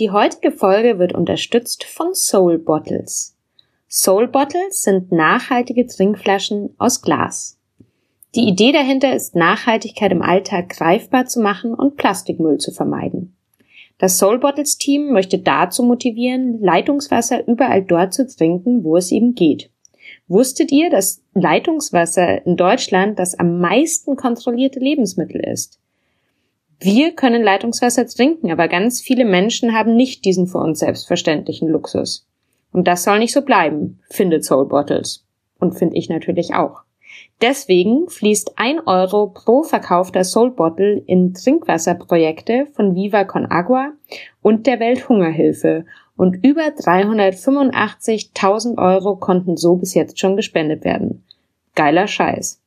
Die heutige Folge wird unterstützt von Soul Bottles. Soul Bottles sind nachhaltige Trinkflaschen aus Glas. Die Idee dahinter ist, Nachhaltigkeit im Alltag greifbar zu machen und Plastikmüll zu vermeiden. Das Soul Bottles Team möchte dazu motivieren, Leitungswasser überall dort zu trinken, wo es eben geht. Wusstet ihr, dass Leitungswasser in Deutschland das am meisten kontrollierte Lebensmittel ist? Wir können Leitungswasser trinken, aber ganz viele Menschen haben nicht diesen für uns selbstverständlichen Luxus. Und das soll nicht so bleiben, findet Soul Bottles. Und finde ich natürlich auch. Deswegen fließt ein Euro pro verkaufter Soul Bottle in Trinkwasserprojekte von Viva Con Agua und der Welthungerhilfe und über 385.000 Euro konnten so bis jetzt schon gespendet werden. Geiler Scheiß.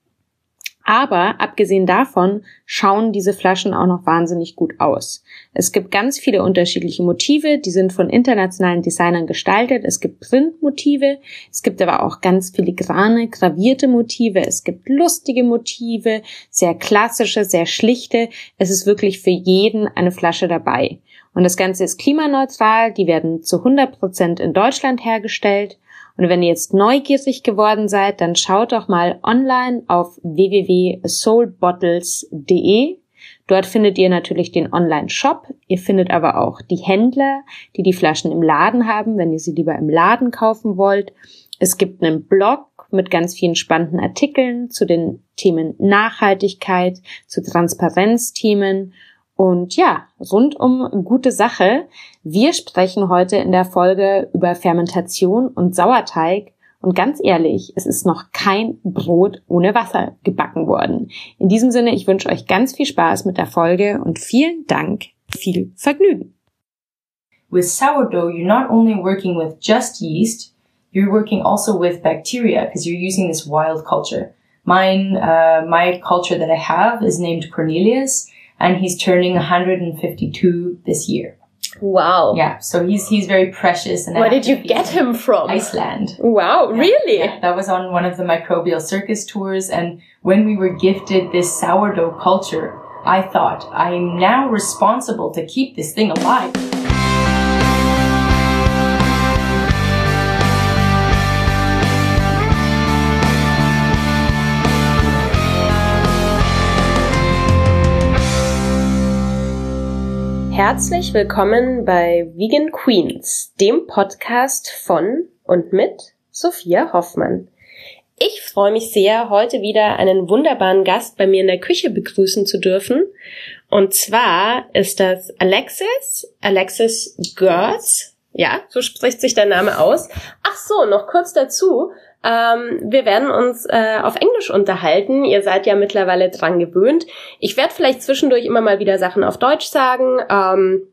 Aber abgesehen davon schauen diese Flaschen auch noch wahnsinnig gut aus. Es gibt ganz viele unterschiedliche Motive, die sind von internationalen Designern gestaltet. Es gibt Printmotive, es gibt aber auch ganz filigrane, gravierte Motive, es gibt lustige Motive, sehr klassische, sehr schlichte. Es ist wirklich für jeden eine Flasche dabei. Und das Ganze ist klimaneutral, die werden zu 100 Prozent in Deutschland hergestellt und wenn ihr jetzt neugierig geworden seid, dann schaut doch mal online auf www.soulbottles.de. Dort findet ihr natürlich den Online-Shop. Ihr findet aber auch die Händler, die die Flaschen im Laden haben, wenn ihr sie lieber im Laden kaufen wollt. Es gibt einen Blog mit ganz vielen spannenden Artikeln zu den Themen Nachhaltigkeit, zu Transparenzthemen und ja, rund um gute Sache. Wir sprechen heute in der Folge über Fermentation und Sauerteig. Und ganz ehrlich, es ist noch kein Brot ohne Wasser gebacken worden. In diesem Sinne, ich wünsche euch ganz viel Spaß mit der Folge und vielen Dank, viel Vergnügen. With sourdough, you're not only working with just yeast, you're working also with bacteria because you're using this wild culture. Mine, uh, my culture that I have is named Cornelius and he's turning 152 this year. Wow. Yeah, so he's he's very precious. And where did you get him from? Iceland. Wow, yeah, really? Yeah, that was on one of the microbial circus tours, and when we were gifted this sourdough culture, I thought I'm now responsible to keep this thing alive. Herzlich willkommen bei Vegan Queens, dem Podcast von und mit Sophia Hoffmann. Ich freue mich sehr, heute wieder einen wunderbaren Gast bei mir in der Küche begrüßen zu dürfen. Und zwar ist das Alexis, Alexis Gertz. Ja, so spricht sich der Name aus. Ach so, noch kurz dazu. Ähm, wir werden uns äh, auf Englisch unterhalten. Ihr seid ja mittlerweile dran gewöhnt. Ich werde vielleicht zwischendurch immer mal wieder Sachen auf Deutsch sagen. Ähm,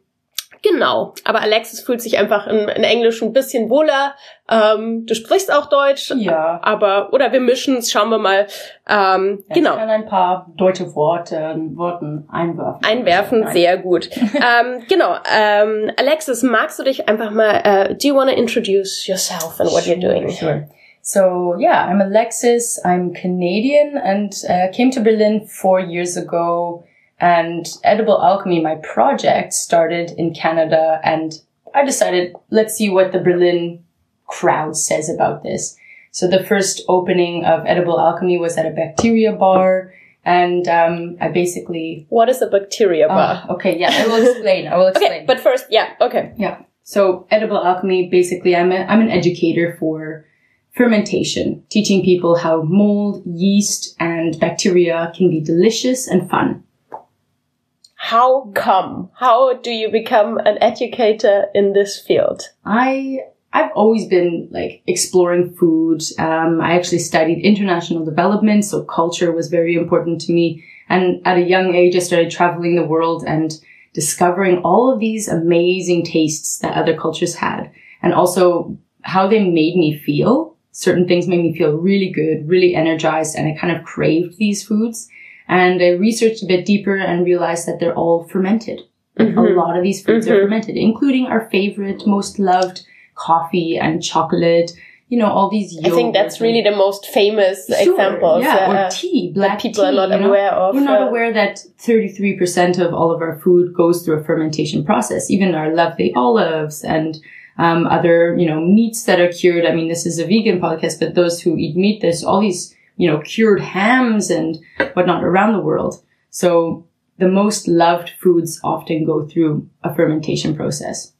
Genau, aber Alexis fühlt sich einfach in, in Englisch ein bisschen wohler. Ähm, du sprichst auch Deutsch. Ja. Aber, oder wir mischen es, schauen wir mal. Ähm, ja, genau. Ich kann ein paar deutsche Worte, Worten einwerfen. Einwerfen, sehr gut. ähm, genau, ähm, Alexis, magst du dich einfach mal, uh, do you want to introduce yourself and what sure, you're doing? Sure. So yeah, I'm Alexis. I'm Canadian and uh, came to Berlin four years ago. And Edible Alchemy, my project, started in Canada. And I decided, let's see what the Berlin crowd says about this. So the first opening of Edible Alchemy was at a bacteria bar. And um, I basically. What is a bacteria bar? Uh, okay, yeah, I will explain. I will explain. okay, but first, yeah, okay. Yeah. So Edible Alchemy, basically, I'm, a, I'm an educator for fermentation, teaching people how mold, yeast, and bacteria can be delicious and fun. How come? How do you become an educator in this field? I I've always been like exploring food. Um, I actually studied international development, so culture was very important to me. And at a young age, I started traveling the world and discovering all of these amazing tastes that other cultures had, and also how they made me feel. Certain things made me feel really good, really energized, and I kind of craved these foods. And I researched a bit deeper and realized that they're all fermented. Mhm. A lot of these foods are Mhm. fermented, including our favorite, most loved coffee and chocolate. you know, all these. I think that's really the most famous Sure, examples. Yeah, uh, or tea, black that people tea, are not you know? aware of. We're not uh, aware that 33% of all of our food goes through a fermentation process, even our lovely olives and um, other, you know, meats that are cured. I mean, this is a vegan podcast, but those who eat meat, there's all these, you know, cured hams and whatnot around the world. So the most loved foods often go through a fermentation process.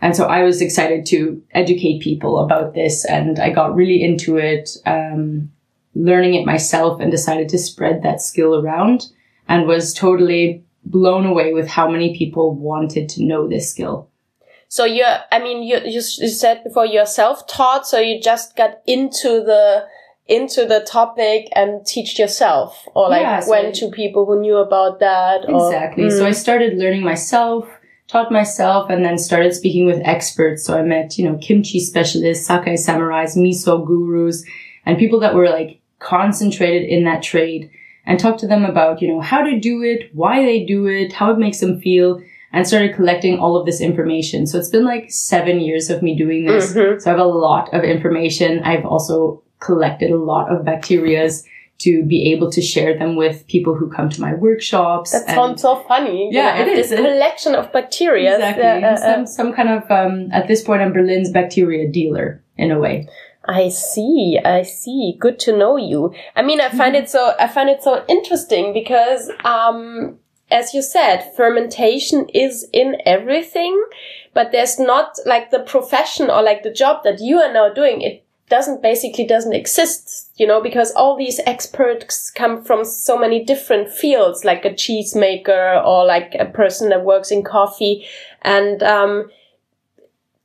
And so I was excited to educate people about this and I got really into it, um, learning it myself and decided to spread that skill around and was totally blown away with how many people wanted to know this skill. So you're, I mean, you, you, you said before you're self-taught, so you just got into the, into the topic and teach yourself or like Yeah, so- went to people who knew about that or, Exactly. So I mm. started learning myself, taught myself, and then started speaking with experts. So I met, you know, kimchi specialists, sake samurais, miso gurus, and people that were like concentrated in that trade and talked to them about, you know, how to do it, why they do it, how it makes them feel, and started collecting all of this information. So it's been like seven years of me doing this. Mhm. So I have a lot of information. I've also collected a lot of bacterias to be able to share them with people who come to my workshops. That sounds so funny. Yeah, it This is. collection of bacteria. Exactly. Uh, uh, uh, some, some kind of, um, at this point, I'm Berlin's bacteria dealer in a way. I see. I see. Good to know you. I mean, I find it so, I find it so interesting because, um, as you said, fermentation is in everything, but there's not like the profession or like the job that you are now doing. It doesn't basically doesn't exist, you know, because all these experts come from so many different fields, like a cheesemaker or like a person that works in coffee. And, um,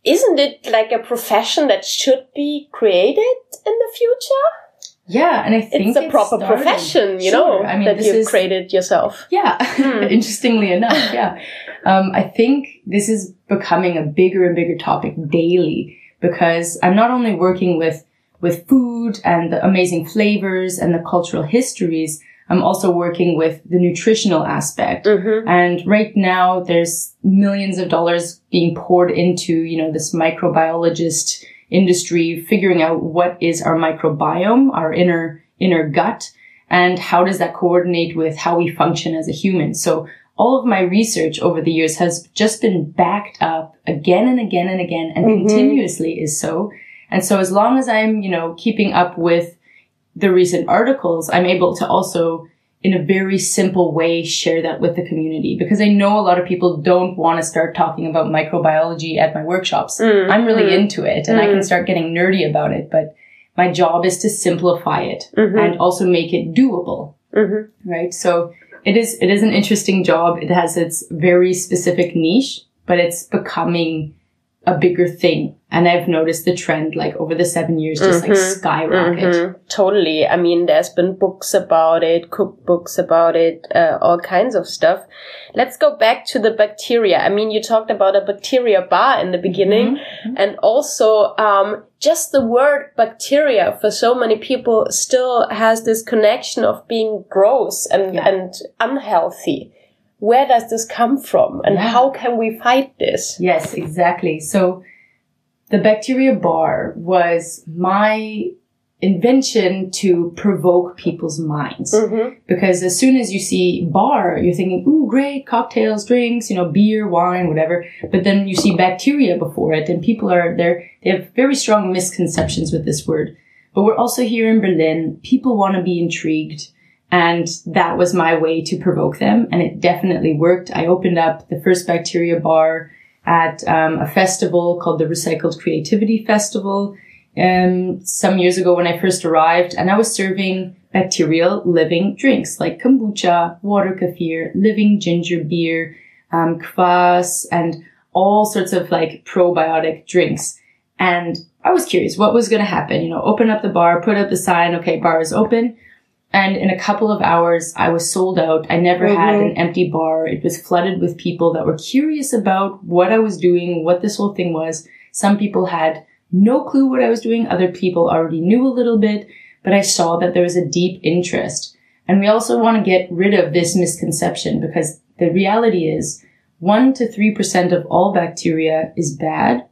isn't it like a profession that should be created in the future? Yeah. And I think It's a proper started- profession, you Sure. know, I mean, that you've is, created yourself. Yeah. Interestingly enough. Yeah. Um, I think this is becoming a bigger and bigger topic daily because I'm not only working with, with food and the amazing flavors and the cultural histories. I'm also working with the nutritional aspect. Mm-hmm. And right now there's millions of dollars being poured into, you know, this microbiologist industry, figuring out what is our microbiome, our inner, inner gut, and how does that coordinate with how we function as a human. So all of my research over the years has just been backed up again and again and again and Mhm. continuously is so. And so as long as I'm, you know, keeping up with the recent articles, I'm able to also, in a very simple way, share that with the community because I know a lot of people don't want to start talking about microbiology at my workshops. Mm, I'm really mm. into it and I can start getting nerdy about it, but my job is to simplify it Mhm. and also make it doable, Mhm. right? So it is, it is an interesting job. It has its very specific niche, but it's becoming a bigger thing. And I've noticed the trend like over the seven years just like Mhm. skyrocket. Mhm. Totally. I mean, there's been books about it, cookbooks about it, uh, all kinds of stuff. Let's go back to the bacteria. I mean, you talked about a bacteria bar in the beginning, and also um, just the word bacteria for so many people still has this connection of being gross and Yeah. and unhealthy. Where does this come from, and Yeah. how can we fight this? Yes, exactly. So the bacteria bar was my invention to provoke people's minds. Mm-hmm. Because as soon as you see bar, you're thinking, ooh, great, cocktails, drinks, you know, beer, wine, whatever. But then you see bacteria before it and people are there, they have very strong misconceptions with this word. But we're also here in Berlin. People want to be intrigued. And that was my way to provoke them. And it definitely worked. I opened up the first bacteria bar at um, a festival called the Recycled Creativity Festival um, some years ago when I first arrived, and I was serving bacterial living drinks like kombucha, water kefir, living ginger beer, um, kvass, and all sorts of like probiotic drinks. And I was curious what was going to happen. You know, open up the bar, put up the sign, okay, bar is open. And in a couple of hours, I was sold out. I never had Mhm. an empty bar. It was flooded with people that were curious about what I was doing, what this whole thing was. Some people had no clue what I was doing. Other people already knew a little bit, but I saw that there was a deep interest. And we also want to get rid of this misconception because the reality is one to 3% of all bacteria is bad.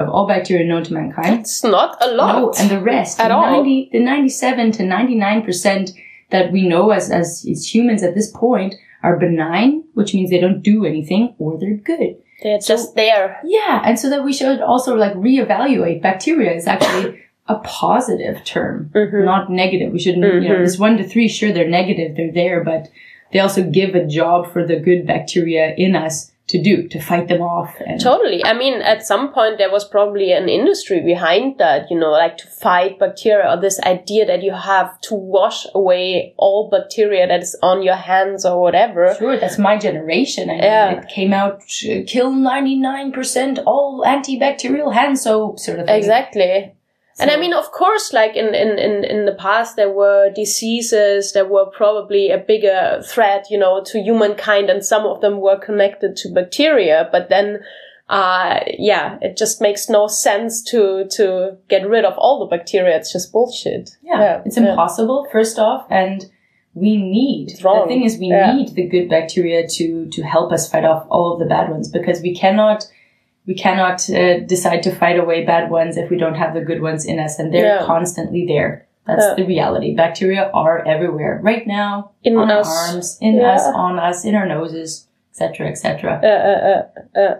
of all bacteria known to mankind. It's not a lot. No, and the rest, At the, all. 90, the 97 to 99% that we know as, as, as humans at this point are benign, which means they don't do anything, or they're good. They're just there. Yeah, and so that we should also like reevaluate bacteria is actually a positive term, Mhm. not negative. We shouldn't, you know, Mhm. this one to three, sure, they're negative, they're there, but they also give a job for the good bacteria in us to do, to fight them off. And Totally. I mean, at some point there was probably an industry behind that, you know, like to fight bacteria or this idea that you have to wash away all bacteria that is on your hands or whatever. Sure, that's my generation. I mean, Yeah. it came out kill ninety nine percent all antibacterial hand soap sort of thing. Exactly. And I mean, of course, like in, in, in, in the past, there were diseases that were probably a bigger threat, you know, to humankind, and some of them were connected to bacteria. But then, uh, yeah, it just makes no sense to, to get rid of all the bacteria. It's just bullshit. Yeah, it's yeah. impossible. First off, and we need the thing is we Yeah. need the good bacteria to to help us fight off all of the bad ones because we cannot we cannot uh, decide to fight away bad ones if we don't have the good ones in us, and they're constantly there. That's Yeah. the reality. Bacteria are everywhere right now, In on us. our arms, in Yeah. us, on us, in our noses, etc., etc. Uh, uh, uh, uh.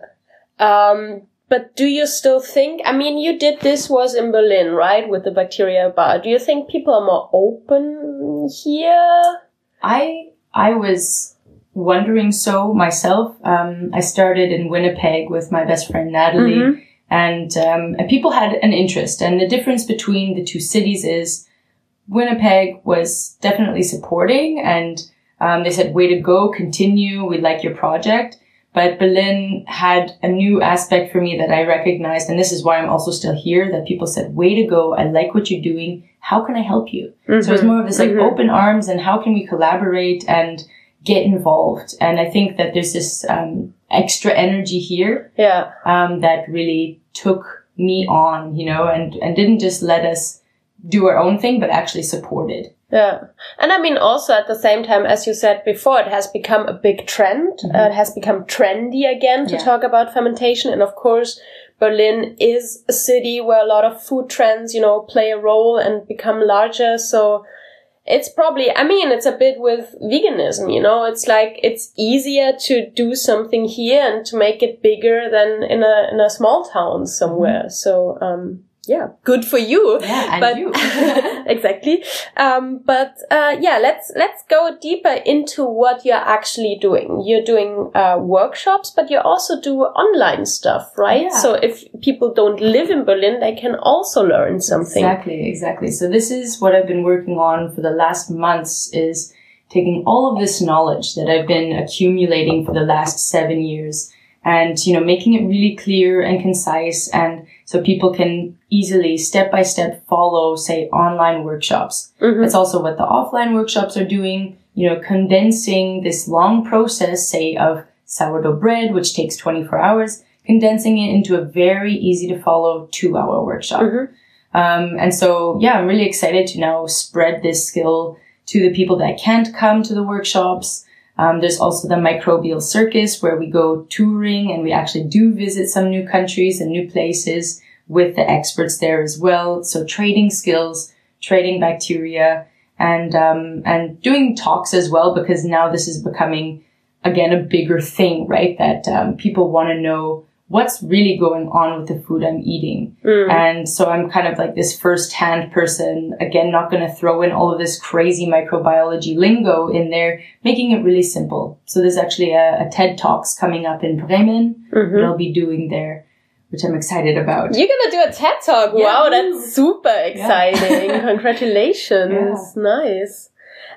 Um, but do you still think? I mean, you did this was in Berlin, right, with the bacteria bar. Do you think people are more open here? I I was wondering so myself. Um, I started in Winnipeg with my best friend Natalie, Mhm. and um, and people had an interest. And the difference between the two cities is Winnipeg was definitely supporting, and um, they said, "Way to go, continue. We like your project." But Berlin had a new aspect for me that I recognized, and this is why I'm also still here. That people said, "Way to go! I like what you're doing. How can I help you?" So it's more of this like Mhm. open arms and how can we collaborate and get involved. And I think that there's this um, extra energy here Yeah. um, that really took me on, you know, and and didn't just let us do our own thing, but actually supported. Yeah. And I mean, also at the same time, as you said before, it has become a big trend. Uh, it has become trendy again to Yeah. talk about fermentation. And of course, Berlin is a city where a lot of food trends, you know, play a role and become larger. So it's probably, I mean, it's a bit with veganism, you know, it's like, it's easier to do something here and to make it bigger than in a, in a small town somewhere. So, um, yeah, good for you Yeah, and but you. exactly. Um, but uh, yeah, let's let's go deeper into what you're actually doing. You're doing uh, workshops, but you also do online stuff, right? Yeah. So if people don't live in Berlin, they can also learn something. Exactly, exactly. So this is what I've been working on for the last months is taking all of this knowledge that I've been accumulating for the last seven years and, you know, making it really clear and concise and so people can easily step by step follow, say, online workshops. Mhm. That's also what the offline workshops are doing, you know, condensing this long process, say, of sourdough bread, which takes 24 hours, condensing it into a very easy to follow two hour workshop. Mhm. Um, and so, yeah, I'm really excited to now spread this skill to the people that can't come to the workshops. Um, there's also the microbial circus where we go touring and we actually do visit some new countries and new places with the experts there as well. So trading skills, trading bacteria and, um, and doing talks as well because now this is becoming again a bigger thing, right? That, um, people want to know what's really going on with the food I'm eating. Mm. And so I'm kind of like this first hand person, again, not going to throw in all of this crazy microbiology lingo in there, making it really simple. So there's actually a, a TED Talks coming up in Bremen Mhm. that I'll be doing there, which I'm excited about. You're gonna do a TED talk. Yeah. Wow, that's super exciting. Congratulations. Nice.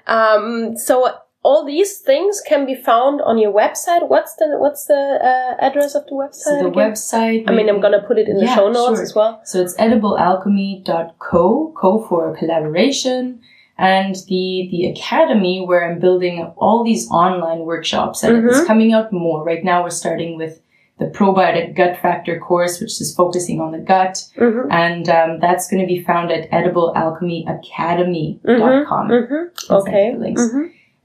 Um, so all these things can be found on your website. What's the what's the uh, address of the website? So the again? website. I mean, I'm gonna put it in the Yeah, show notes sure. as well. So it's ediblealchemy.co, co for collaboration, and the the academy where I'm building all these online workshops, and it's Mhm. coming out more. Right now, we're starting with the probiotic gut factor course, which is focusing on the gut, Mm-hmm. and um, that's going to be found at ediblealchemyacademy.com. Mm-hmm. Send Okay.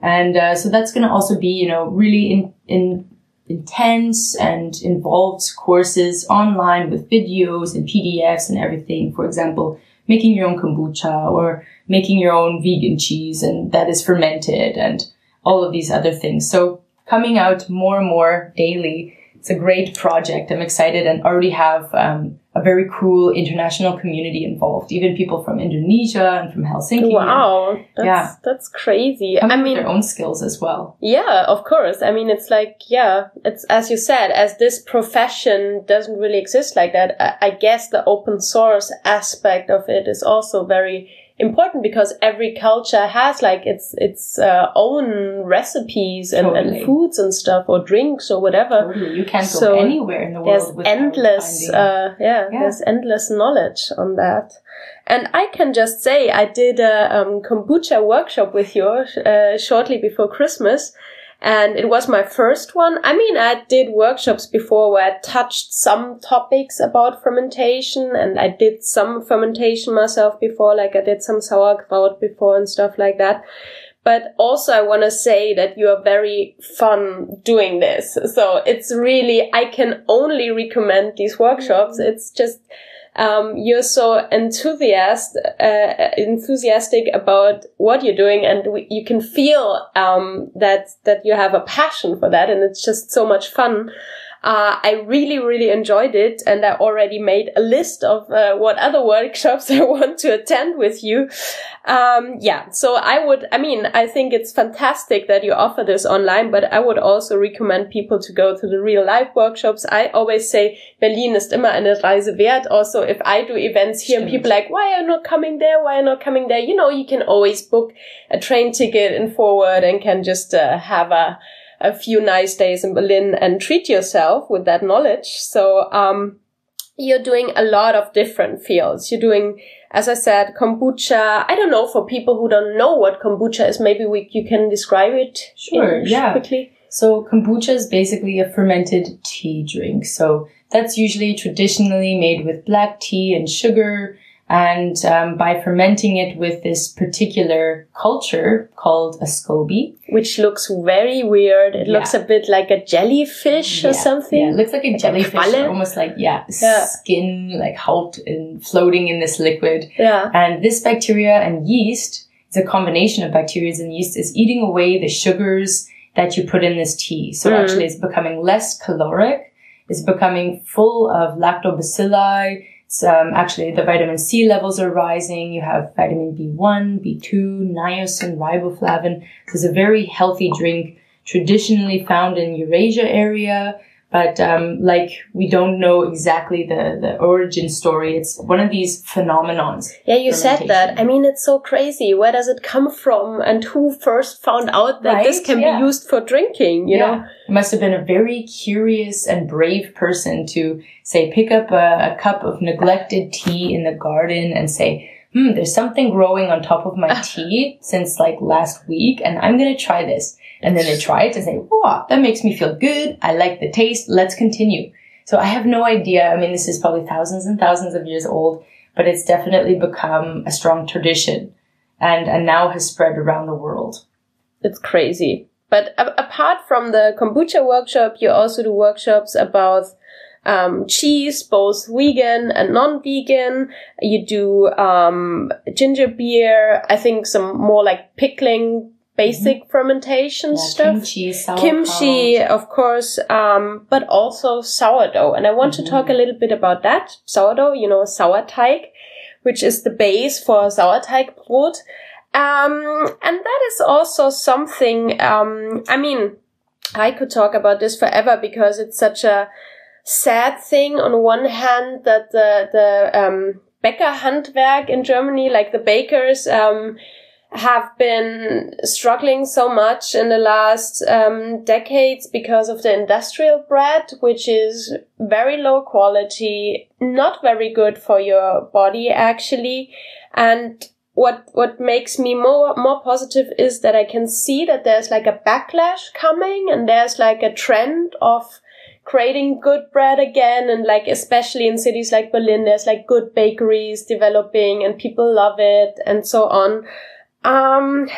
And uh, so that's going to also be, you know, really in in intense and involved courses online with videos and PDFs and everything. For example, making your own kombucha or making your own vegan cheese and that is fermented and all of these other things. So coming out more and more daily. It's a great project. I'm excited and already have um, a very cool international community involved. Even people from Indonesia and from Helsinki. Wow, that's, yeah, that's crazy. I mean, their own skills as well. Yeah, of course. I mean, it's like yeah, it's as you said, as this profession doesn't really exist like that. I, I guess the open source aspect of it is also very important because every culture has like its its uh, own recipes and, totally. and, foods and stuff or drinks or whatever. Totally. You can't so go anywhere in the world. There's endless, uh, yeah, yeah, there's endless knowledge on that. And I can just say I did a um, kombucha workshop with you uh, shortly before Christmas and it was my first one. I mean, I did workshops before where I touched some topics about fermentation and I did some fermentation myself before, like I did some sauerkraut before and stuff like that. But also I want to say that you are very fun doing this. So it's really, I can only recommend these workshops. Mm. It's just, um, you're so enthusiast, uh, enthusiastic about what you're doing, and we, you can feel um, that that you have a passion for that, and it's just so much fun. Uh, I really, really enjoyed it, and I already made a list of uh, what other workshops I want to attend with you. Um, yeah, so I would, I mean, I think it's fantastic that you offer this online, but I would also recommend people to go to the real life workshops. I always say Berlin ist immer eine Reise wert. Also, if I do events here and people like, why are you not coming there? Why are you not coming there? You know, you can always book a train ticket and forward and can just uh, have a a few nice days in Berlin and treat yourself with that knowledge. So, um, you're doing a lot of different fields. You're doing, as I said, kombucha. I don't know for people who don't know what kombucha is. Maybe we, you can describe it. Sure. yeah. Quickly. So kombucha is basically a fermented tea drink. So that's usually traditionally made with black tea and sugar and um, by fermenting it with this particular culture called a SCOBY. Which looks very weird. It yeah. looks a bit like a jellyfish yeah. or something. Yeah, it looks like a jellyfish, almost like, yeah, yeah, skin, like halt and floating in this liquid. Yeah. And this bacteria and yeast, it's a combination of bacteria and yeast, is eating away the sugars that you put in this tea. So mm. actually it's becoming less caloric. It's becoming full of lactobacilli um, actually the vitamin C levels are rising. You have vitamin B1, B2, niacin, riboflavin. So it's a very healthy drink traditionally found in Eurasia area. But um, like we don't know exactly the, the origin story. It's one of these phenomenons. Yeah, you said that. I mean, it's so crazy. Where does it come from? And who first found out that right? this can yeah. be used for drinking? You yeah. know, it must have been a very curious and brave person to say pick up a, a cup of neglected tea in the garden and say, hmm, there's something growing on top of my tea since like last week, and I'm gonna try this. And then they try it and say, wow, that makes me feel good. I like the taste. Let's continue. So I have no idea. I mean, this is probably thousands and thousands of years old, but it's definitely become a strong tradition and, and now has spread around the world. It's crazy. But apart from the kombucha workshop, you also do workshops about um, cheese, both vegan and non-vegan. You do um, ginger beer. I think some more like pickling basic mm-hmm. fermentation yeah, stuff. Kimchi, kimchi, of course, um, but also sourdough. And I want mm-hmm. to talk a little bit about that. Sourdough, you know, Sauerteig, which is the base for Sauerteigbrot. Um, and that is also something, um, I mean, I could talk about this forever because it's such a sad thing on one hand that the, the, um, Bäckerhandwerk in Germany, like the bakers, um, have been struggling so much in the last um, decades because of the industrial bread, which is very low quality, not very good for your body actually. And what what makes me more more positive is that I can see that there's like a backlash coming and there's like a trend of creating good bread again and like especially in cities like Berlin there's like good bakeries developing and people love it and so on um,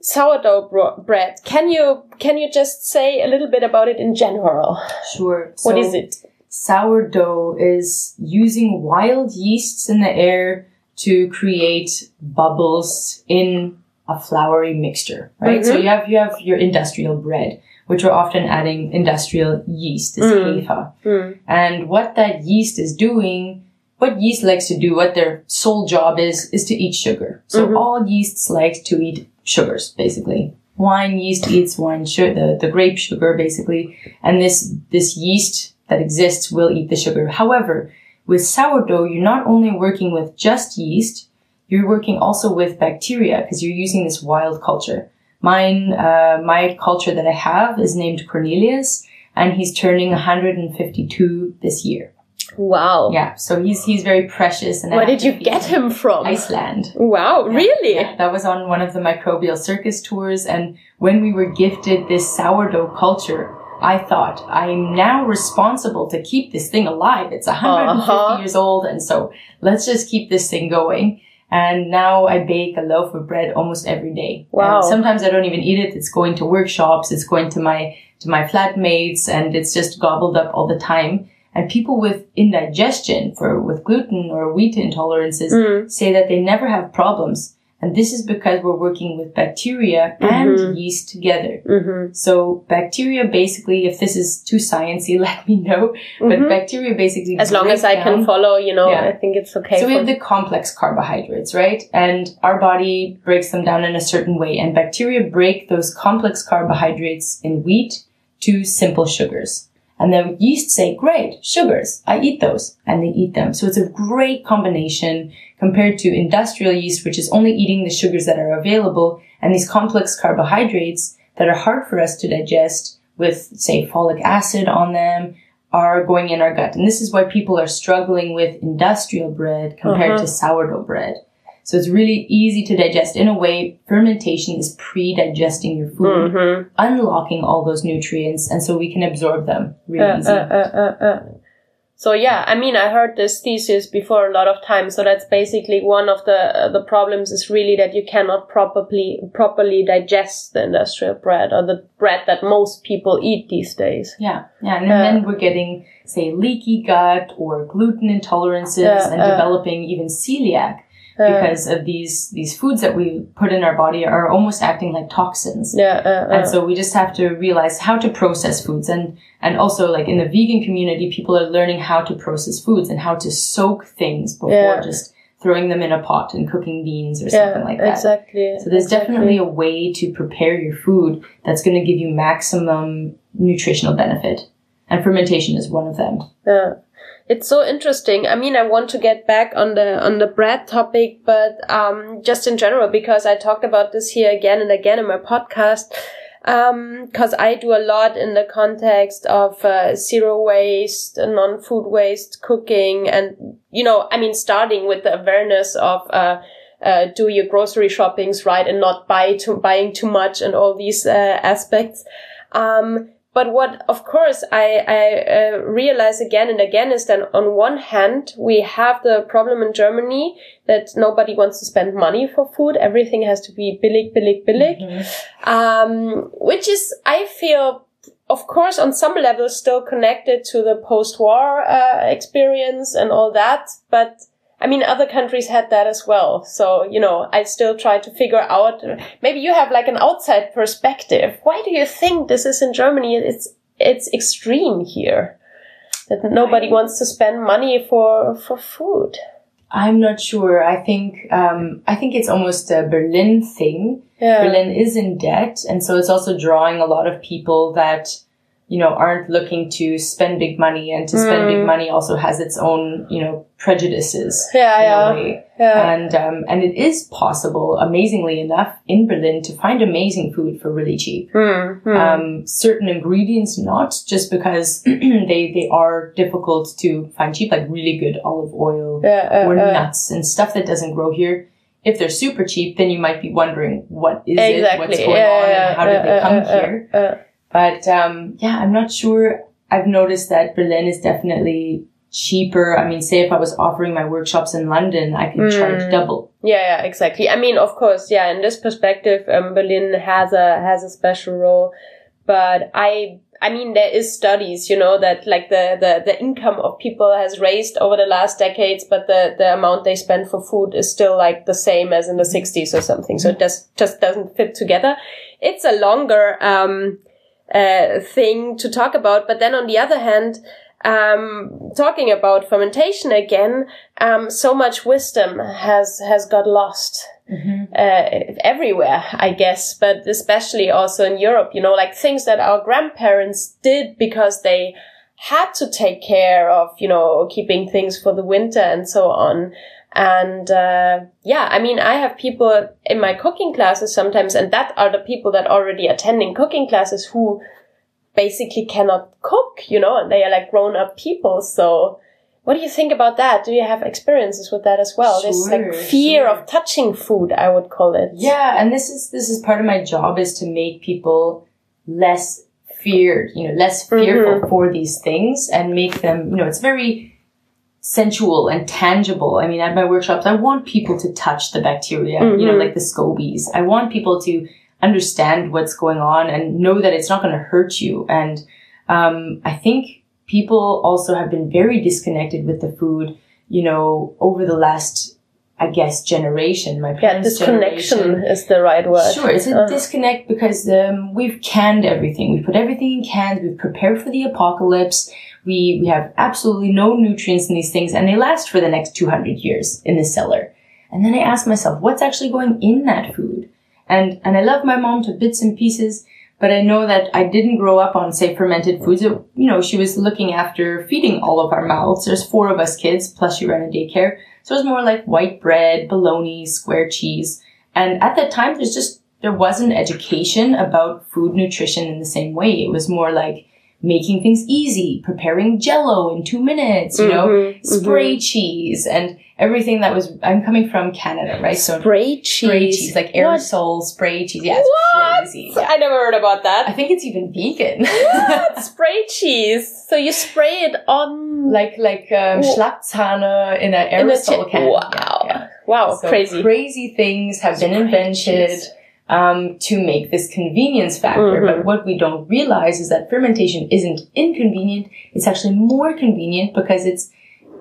sourdough bro- bread. Can you can you just say a little bit about it in general? Sure. What so is it? Sourdough is using wild yeasts in the air to create bubbles in a floury mixture, right? Mm-hmm. So you have you have your industrial bread, which we're often adding industrial yeast, this mm. Hefe. Mm. And what that yeast is doing what yeast likes to do, what their sole job is, is to eat sugar. So mm-hmm. all yeasts like to eat sugars, basically. Wine yeast eats wine sugar, the, the grape sugar, basically. And this, this yeast that exists will eat the sugar. However, with sourdough, you're not only working with just yeast, you're working also with bacteria because you're using this wild culture. Mine, uh, my culture that I have is named Cornelius and he's turning 152 this year. Wow. Yeah. So he's he's very precious. And where did you get him from? Iceland. Wow. Yeah, really? Yeah, that was on one of the microbial circus tours. And when we were gifted this sourdough culture, I thought I'm now responsible to keep this thing alive. It's 150 uh-huh. years old, and so let's just keep this thing going. And now I bake a loaf of bread almost every day. Wow. And sometimes I don't even eat it. It's going to workshops. It's going to my to my flatmates, and it's just gobbled up all the time. And people with indigestion for with gluten or wheat intolerances mm. say that they never have problems. And this is because we're working with bacteria mm-hmm. and yeast together. Mm-hmm. So bacteria basically, if this is too sciencey, let me know. Mm-hmm. But bacteria basically, as long as I can follow, you know, yeah. I think it's okay. So we have the complex carbohydrates, right? And our body breaks them down in a certain way. And bacteria break those complex carbohydrates in wheat to simple sugars. And the yeast say, great, sugars, I eat those. And they eat them. So it's a great combination compared to industrial yeast, which is only eating the sugars that are available and these complex carbohydrates that are hard for us to digest with, say, folic acid on them are going in our gut. And this is why people are struggling with industrial bread compared uh-huh. to sourdough bread. So it's really easy to digest. In a way, fermentation is pre-digesting your food, mm-hmm. unlocking all those nutrients, and so we can absorb them really uh, easy. Uh, uh, uh, uh. so yeah, I mean, I heard this thesis before a lot of times. So that's basically one of the uh, the problems is really that you cannot properly properly digest the industrial bread or the bread that most people eat these days. Yeah, yeah, and then we're getting say leaky gut or gluten intolerances and developing even celiac because of these these foods that we put in our body are almost acting like toxins. Yeah, uh, uh. and so we just have to realize how to process foods, and and also like in the vegan community, people are learning how to process foods and how to soak things before yeah. just throwing them in a pot and cooking beans or something like that. Exactly. So there's exactly. definitely a way to prepare your food that's going to give you maximum nutritional benefit. And fermentation is one of them. Yeah it's so interesting. I mean, I want to get back on the on the bread topic, but um, just in general because I talked about this here again and again in my podcast. Because um, I do a lot in the context of uh, zero waste, non-food waste cooking, and you know, I mean, starting with the awareness of uh, uh, do your grocery shoppings right and not buy too, buying too much and all these uh, aspects. Um, but what, of course, I, I uh, realize again and again is that on one hand, we have the problem in Germany that nobody wants to spend money for food. Everything has to be billig, billig, billig. Mm-hmm. Um, which is, I feel, of course, on some level still connected to the post-war uh, experience and all that. But I mean, other countries had that as well. So, you know, I still try to figure out, maybe you have like an outside perspective. Why do you think this is in Germany? It's, it's extreme here that nobody wants to spend money for, for food. I'm not sure. I think, um, I think it's almost a Berlin thing. Yeah. Berlin is in debt. And so it's also drawing a lot of people that, you know, aren't looking to spend big money and to spend big mm. money also has its own, you know, prejudices. Yeah, yeah. yeah. And, um, and it is possible, amazingly enough, in Berlin to find amazing food for really cheap. Mm, mm. Um, certain ingredients not, just because they, they are difficult to find cheap, like really good olive oil yeah, uh, or uh, nuts and stuff that doesn't grow here. If they're super cheap, then you might be wondering, what is exactly. it? What's going yeah, on? And how did they uh, come uh, here? But um, yeah, I'm not sure. I've noticed that Berlin is definitely cheaper. I mean, say if I was offering my workshops in London, I could mm. charge double. Yeah, yeah, exactly. I mean, of course, yeah. In this perspective, um, Berlin has a has a special role, but I I mean, there is studies, you know, that like the, the, the income of people has raised over the last decades, but the, the amount they spend for food is still like the same as in the 60s or something. So it just, just doesn't fit together. It's a longer, um, uh, thing to talk about. But then on the other hand, um, talking about fermentation again, um, so much wisdom has has got lost mm-hmm. uh, everywhere, I guess, but especially also in Europe. You know, like things that our grandparents did because they had to take care of, you know, keeping things for the winter and so on. And uh, yeah, I mean, I have people in my cooking classes sometimes, and that are the people that already attending cooking classes who basically cannot cook, you know, and they are like grown up people. So what do you think about that? Do you have experiences with that as well? Sure, this like fear sure. of touching food, I would call it. Yeah, and this is this is part of my job is to make people less feared, you know, less fearful mm-hmm. for these things and make them, you know, it's very sensual and tangible. I mean, at my workshops, I want people to touch the bacteria, mm-hmm. you know, mm-hmm. like the scobies. I want people to understand what's going on and know that it's not going to hurt you. And um, I think people also have been very disconnected with the food, you know, over the last, I guess, generation. My parents' yeah, disconnection is the right word. Sure, it's a uh. disconnect because um, we've canned everything. We've put everything in cans. We've prepared for the apocalypse. We we have absolutely no nutrients in these things, and they last for the next two hundred years in the cellar. And then I ask myself, what's actually going in that food? And, and I love my mom to bits and pieces, but I know that I didn't grow up on, say, fermented foods. It, you know, she was looking after feeding all of our mouths. There's four of us kids, plus she ran a daycare. So it was more like white bread, bologna, square cheese. And at that time, there's just, there wasn't education about food nutrition in the same way. It was more like, making things easy, preparing jello in two minutes, you know, mm-hmm, spray mm-hmm. cheese and everything that was, I'm coming from Canada, right? So spray cheese. Spray cheese, like aerosol what? spray cheese. Yeah, what? crazy. Yeah. I never heard about that. I think it's even vegan. What? spray cheese. So you spray it on like, like, um, Schlagsahne in an aerosol in can. Wow. Yeah, yeah. Wow. So crazy. Crazy things have spray been invented. Cheese um, to make this convenience factor. Mm-hmm. But what we don't realize is that fermentation isn't inconvenient. It's actually more convenient because it's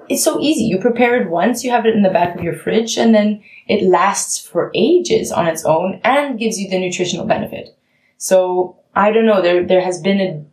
it's so easy. You prepare it once, you have it in the back of your fridge, and then it lasts for ages on its own and gives you the nutritional benefit. So I don't know. There there has been a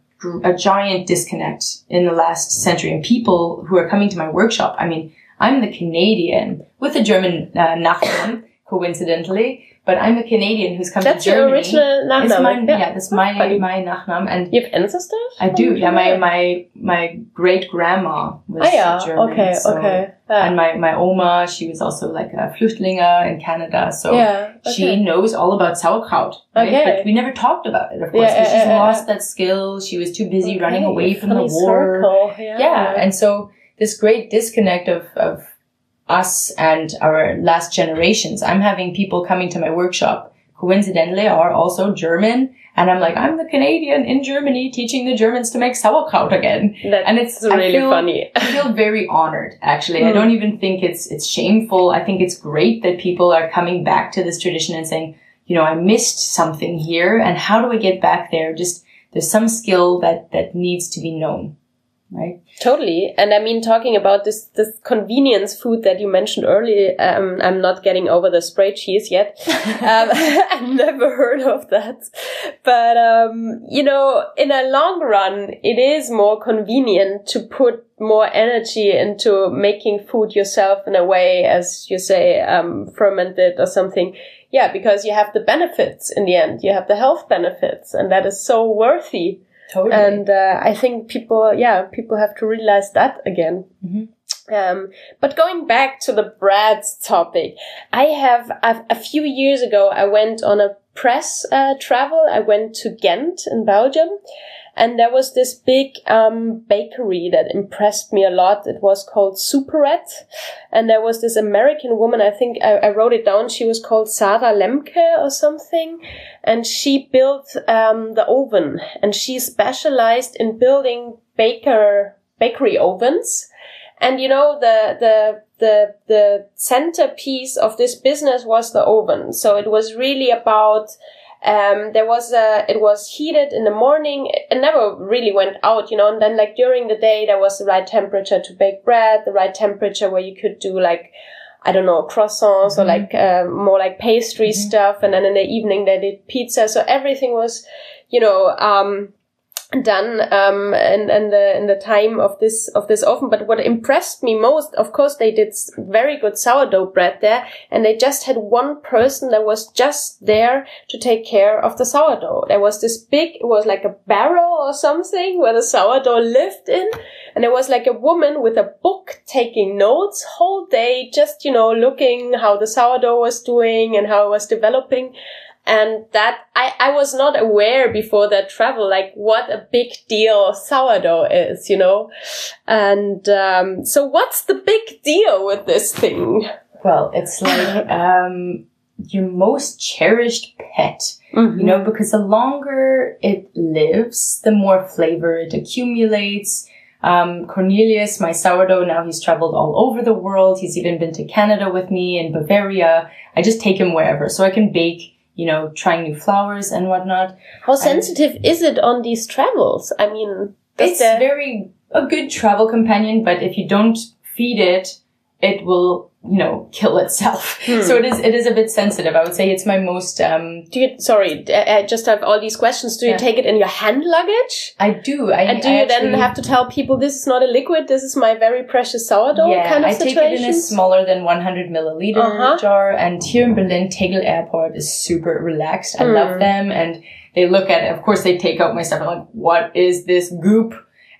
a giant disconnect in the last century, and people who are coming to my workshop. I mean, I'm the Canadian with a German uh, Nachnamen, coincidentally but I'm a Canadian who's come that's to Germany. That's your original Nachname. yeah. yeah, that's my Funny. my Nachname. And you have ancestors? I do. Yeah, my my my great grandma was ah, yeah. German. Okay, so, okay. Yeah. And my my Oma, she was also like a Flüchtlinge in Canada, so yeah, okay. she knows all about sauerkraut. Right? Okay. But we never talked about it, of course, because yeah, she's lost that skill. She was too busy okay. running away from Funny the war. Circle. Yeah. yeah, and so this great disconnect of of us and our last generations. I'm having people coming to my workshop coincidentally are also German. And I'm like, I'm the Canadian in Germany teaching the Germans to make sauerkraut again. That and it's really feel, funny. I feel very honored, actually. Mm. I hmm. don't even think it's, it's shameful. I think it's great that people are coming back to this tradition and saying, you know, I missed something here and how do I get back there? Just, there's some skill that, that needs to be known right? Totally. And I mean, talking about this, this convenience food that you mentioned earlier, um, I'm not getting over the spray cheese yet. um, I've never heard of that. But, um, you know, in a long run, it is more convenient to put more energy into making food yourself in a way, as you say, um, fermented or something. Yeah, because you have the benefits in the end. You have the health benefits and that is so worthy Totally. And uh, I think people, yeah, people have to realize that again. Mm-hmm. Um, but going back to the breads topic, I have a, a few years ago I went on a press uh, travel. I went to Ghent in Belgium, and there was this big um, bakery that impressed me a lot. It was called Superette. And there was this American woman, I think I, I wrote it down. She was called Sarah Lemke or something. And she built um, the oven. And she specialized in building baker bakery ovens And you know, the, the, the, the centerpiece of this business was the oven. So it was really about, um, there was a, it was heated in the morning. It never really went out, you know, and then like during the day, there was the right temperature to bake bread, the right temperature where you could do like, I don't know, croissants mm-hmm. or like, uh, more like pastry mm-hmm. stuff. And then in the evening, they did pizza. So everything was, you know, um, done um in, in the in the time of this of this oven. But what impressed me most of course they did very good sourdough bread there and they just had one person that was just there to take care of the sourdough. There was this big it was like a barrel or something where the sourdough lived in and there was like a woman with a book taking notes whole day just you know looking how the sourdough was doing and how it was developing and that I, I was not aware before that travel like what a big deal sourdough is you know and um, so what's the big deal with this thing well it's like um, your most cherished pet mm-hmm. you know because the longer it lives the more flavor it accumulates um, Cornelius, my sourdough, now he's traveled all over the world. He's even been to Canada with me in Bavaria. I just take him wherever so I can bake you know, trying new flowers and whatnot. How sensitive and is it on these travels? I mean, it's very a good travel companion, but if you don't feed it, it will you know kill itself. Hmm. so it is it is a bit sensitive. I would say it's my most um do you sorry i just have all these questions. Do you yeah. take it in your hand luggage? I do. I, and do I you actually, then have to tell people this is not a liquid. This is my very precious sourdough yeah, kind of i take it in a smaller than 100 milliliter uh-huh. jar. And here in berlin tegel airport is super relaxed. I hmm. love them and they look at it. Of course they take out my stuff. And like what is this goop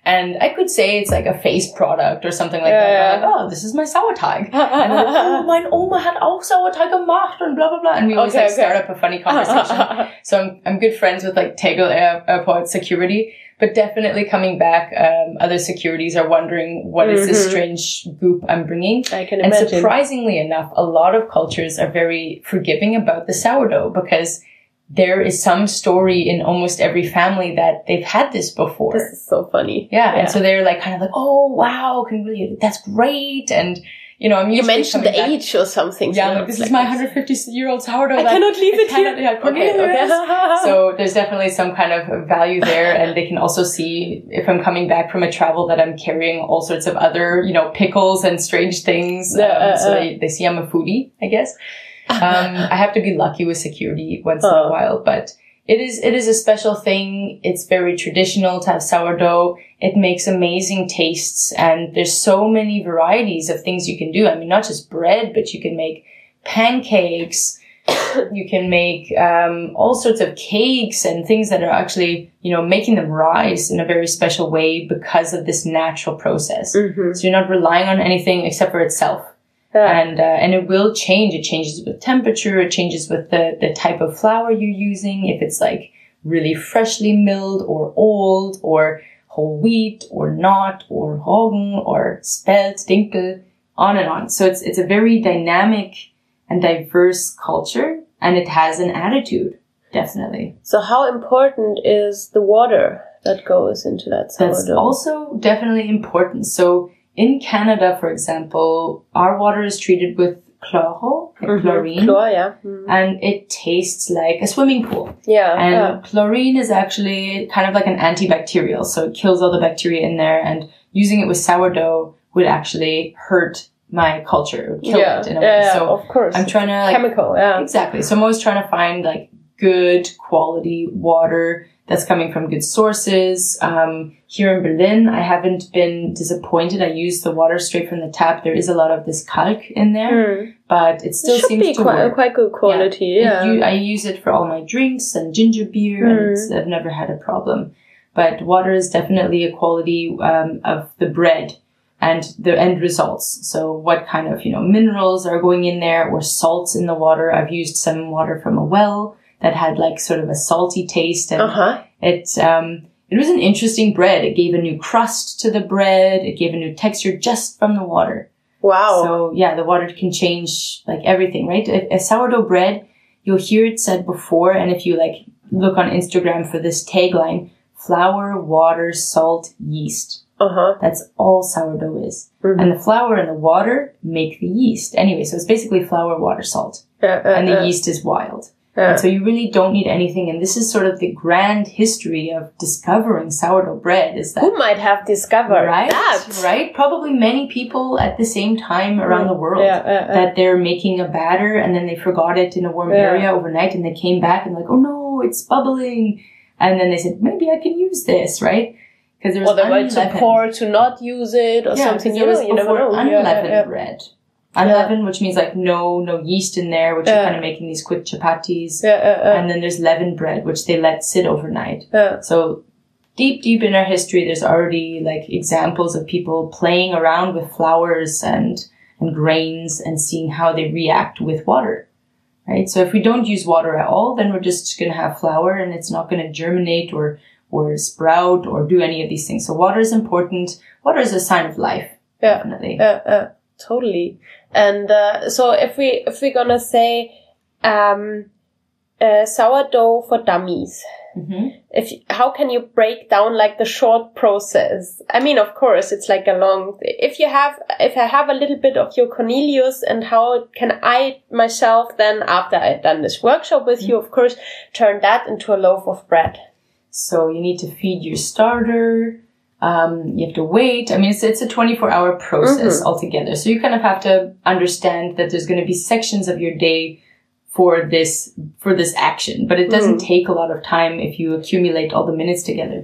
and I could say it's like a face product or something like yeah, that. Yeah. Like, oh, this is my Sauerteig. and like, oh, mein Oma hat auch Sauerteig gemacht and blah, blah, blah. And we always okay, like okay. start up a funny conversation. so I'm, I'm good friends with like Tegel Air, Airport security. But definitely coming back, um, other securities are wondering what mm-hmm. is this mm-hmm. strange goop I'm bringing. I can imagine. And surprisingly enough, a lot of cultures are very forgiving about the sourdough because there is some story in almost every family that they've had this before. This is so funny. Yeah. yeah. And so they're like kind of like, oh wow, can really, that's great. And you know, I'm You mentioned the back. age or something. Yeah, like, this like is my 150 year old sourdough. I cannot leave it here. yeah, okay, okay. so there's definitely some kind of value there. And they can also see if I'm coming back from a travel that I'm carrying all sorts of other, you know, pickles and strange things. Yeah, um, uh, so uh. They, they see I'm a foodie, I guess. Um, I have to be lucky with security once in a while, but it is, it is a special thing. It's very traditional to have sourdough. It makes amazing tastes and there's so many varieties of things you can do. I mean, not just bread, but you can make pancakes. you can make um, all sorts of cakes and things that are actually, you know, making them rise in a very special way because of this natural process. Mm-hmm. So you're not relying on anything except for itself. Yeah. And, uh, and it will change. It changes with temperature. It changes with the, the type of flour you're using. If it's like really freshly milled or old or whole wheat or not or Roggen or spelt, dinkel, on and on. So it's, it's a very dynamic and diverse culture and it has an attitude. Definitely. So how important is the water that goes into that sourdough? That's also definitely important. So in Canada, for example, our water is treated with chloro, like mm-hmm. chlorine. Chlor, yeah. Mm-hmm. And it tastes like a swimming pool. Yeah. And yeah. chlorine is actually kind of like an antibacterial. So it kills all the bacteria in there and using it with sourdough would actually hurt my culture. It would kill yeah. it in a way. Yeah, so of course. I'm trying to like, chemical, yeah. Exactly. So I'm always trying to find like good quality water that's coming from good sources. Um, here in Berlin, I haven't been disappointed. I use the water straight from the tap. There is a lot of this kalk in there, mm. but it still it seems be to quite, work. quite good quality. Yeah, yeah. I use it for all my drinks and ginger beer, mm. and I've never had a problem. But water is definitely a quality um, of the bread and the end results. So what kind of, you know, minerals are going in there or salts in the water. I've used some water from a well that had like sort of a salty taste and uh-huh. it, um, it was an interesting bread. It gave a new crust to the bread. It gave a new texture just from the water. Wow. So yeah, the water can change like everything, right? A, a sourdough bread, you'll hear it said before. And if you like look on Instagram for this tagline, flour, water, salt, yeast. Uh-huh. That's all sourdough is. Mhm. And the flour and the water make the yeast. Anyway, so it's basically flour, water, salt. Yeah, uh, And the uh, yeast is wild. Yeah. So you really don't need anything. And this is sort of the grand history of discovering sourdough bread is that Who might have discovered right? that? Right? Probably many people at the same time around mm. the world. Yeah, That they're making a batter and then they forgot it in a warm area overnight and they came back and like, oh no, it's bubbling. And then they said, maybe I can use this, right? Because there was or they were too unleavened- poor to not use it, or something. You there know, was you never know. Yeah, unleavened yeah. Which means like no no yeast in there, which Yeah. you're kind of making these quick chapatis. yeah, yeah, yeah, And then there's leavened bread, which they let sit overnight. yeah. So deep, deep in our history, there's already like examples of people playing around with flours and, and grains and seeing how they react with water. Right? So if we don't use water at all, then we're just going to have flour and it's not going to germinate or, or sprout or do any of these things. So water is important. Water is a sign of life. Yeah. Definitely. Uh, totally. And uh, so if we if we're gonna say um, uh, sourdough for dummies, hmm if how can you break down like the short process? I mean, of course, it's like a long. If you have, if I have a little bit of your Cornelius, and how can I myself then, after I've done this workshop with you, of course, turn that into a loaf of bread? So you need to feed your starter. Um, you have to wait. I mean, it's, it's a 24 hour process Mhm. altogether. So you kind of have to understand that there's going to be sections of your day for this, for this action, but it doesn't Mm. take a lot of time if you accumulate all the minutes together.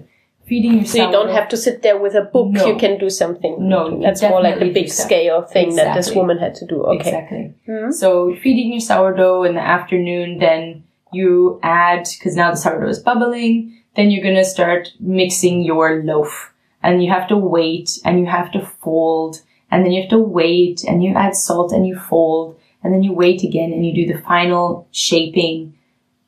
Feeding your So you don't have to sit there with a book. No. You can do something. No, that's more like the big scale thing that this woman had to do. Okay. Exactly. Mhm. So feeding your sourdough in the afternoon, then you add, cause now the sourdough is bubbling, then you're gonna start mixing your loaf. And you have to wait and you have to fold and then you have to wait and you add salt and you fold and then you wait again and you do the final shaping,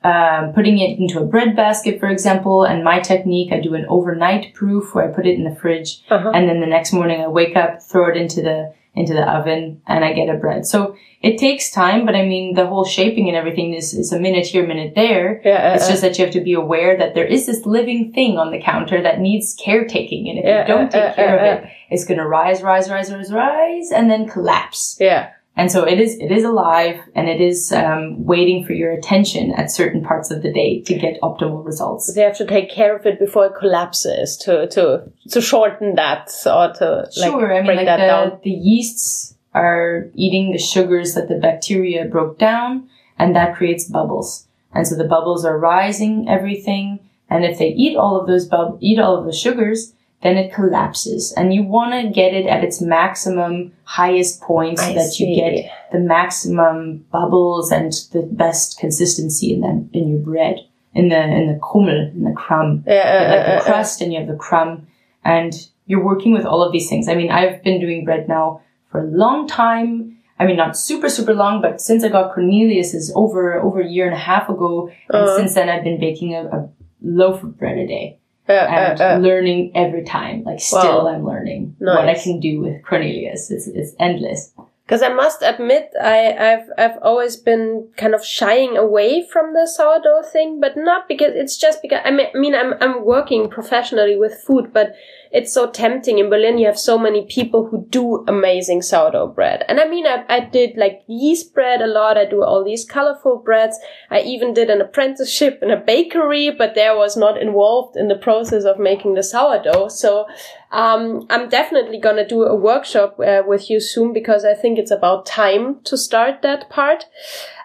um, putting it into a bread basket, for example. And my technique, I do an overnight proof where I put it in the fridge Uh-huh. and then the next morning I wake up, throw it into the into the oven, and I get a bread. So it takes time, but I mean the whole shaping and everything is, is a minute here, minute there. Yeah. It's uh, just that you have to be aware that there is this living thing on the counter that needs caretaking, and if Yeah, you don't take uh, care uh, of it, it's gonna rise, rise, rise, rise, rise, and then collapse. yeah. And so it is, it is alive, and it is um, waiting for your attention at certain parts of the day to get optimal results. They have to take care of it before it collapses to to to shorten that or to like Sure, I mean, break like that the, down. the yeasts are eating the sugars that the bacteria broke down, and that creates bubbles. And so the bubbles are rising everything, and if they eat all of those bub- eat all of the sugars, then it collapses. And you want to get it at its maximum highest point so I that you get the maximum bubbles and the best consistency in them in your bread, in the in the krummel, in the crumb Yeah, uh, like uh, the uh, crust and you have the crumb and you're working with all of these things. I mean, I've been doing bread now for a long time. I mean, not super, super long, but since I got Cornelius is over, over a year and a half ago. And Uh-huh. since then I've been baking a, a loaf of bread a day uh, and uh, uh, learning every time. Like still Wow. I'm learning what I can do with Cornelius. It's, it's endless. Because I must admit, I, I've I've always been kind of shying away from the sourdough thing, but not because it's just because I mean, I mean I'm I'm working professionally with food, but it's so tempting. In Berlin, you have so many people who do amazing sourdough bread, and I mean I I did like yeast bread a lot. I do all these colorful breads. I even did an apprenticeship in a bakery, but there was not involved in the process of making the sourdough. So um, I'm definitely gonna do a workshop uh, with you soon because I think it's about time to start that part.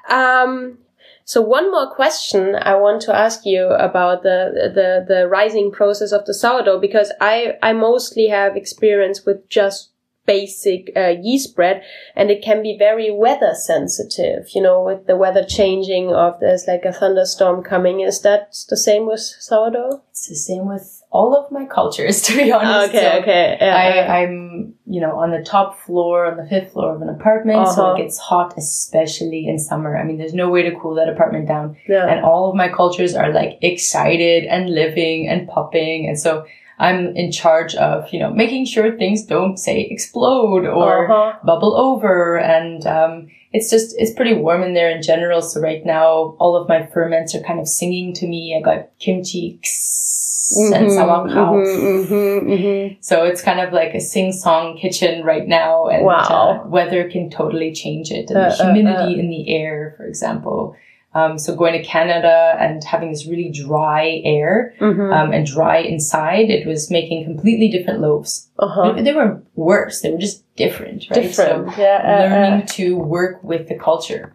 Um, so one more question I want to ask you about the the the rising process of the sourdough because I I mostly have experience with just basic uh, yeast bread and it can be very weather sensitive you know with the weather changing or if there's like a thunderstorm coming is that the same with sourdough It's the same with all of my cultures, to be honest. okay So okay yeah, I, I'm, you know, on the top floor, on the fifth floor of an apartment, so Uh-huh. it gets hot, especially in summer. I mean, there's no way to cool that apartment down. yeah. And all of my cultures are like excited and living and popping. And so I'm in charge of, you know, making sure things don't say explode or Uh-huh. bubble over. And, um, it's just, it's pretty warm in there in general. So right now, all of my ferments are kind of singing to me. I got kimchi and sauerkraut. Mhm, mhm, mhm. So it's kind of like a sing-song kitchen right now, and Wow. uh, weather can totally change it, and Uh, the uh, humidity in the air, for example. Um, so going to Canada and having this really dry air Mhm. um, and dry inside, it was making completely different loaves. Uh-huh. They, they were worse; they were just different, right? Different. So yeah. uh, uh, learning to work with the culture.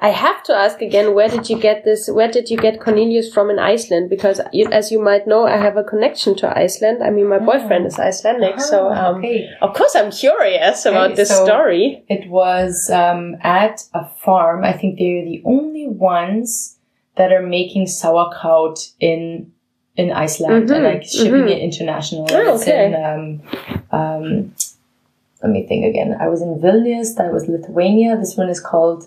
I have to ask again, where did you get this? Where did you get Cornelius from in Iceland? Because you, as you might know, I have a connection to Iceland. I mean, my boyfriend is Icelandic, so Ah, um, okay. of course I'm curious about Okay, this so- story. It was um, at a farm. I think they're the only ones that are making sauerkraut in in Iceland Mhm, and like shipping mhm. it international. Oh, It's okay. in um, um, let me think again. I was in Vilnius. That was Lithuania. This one is called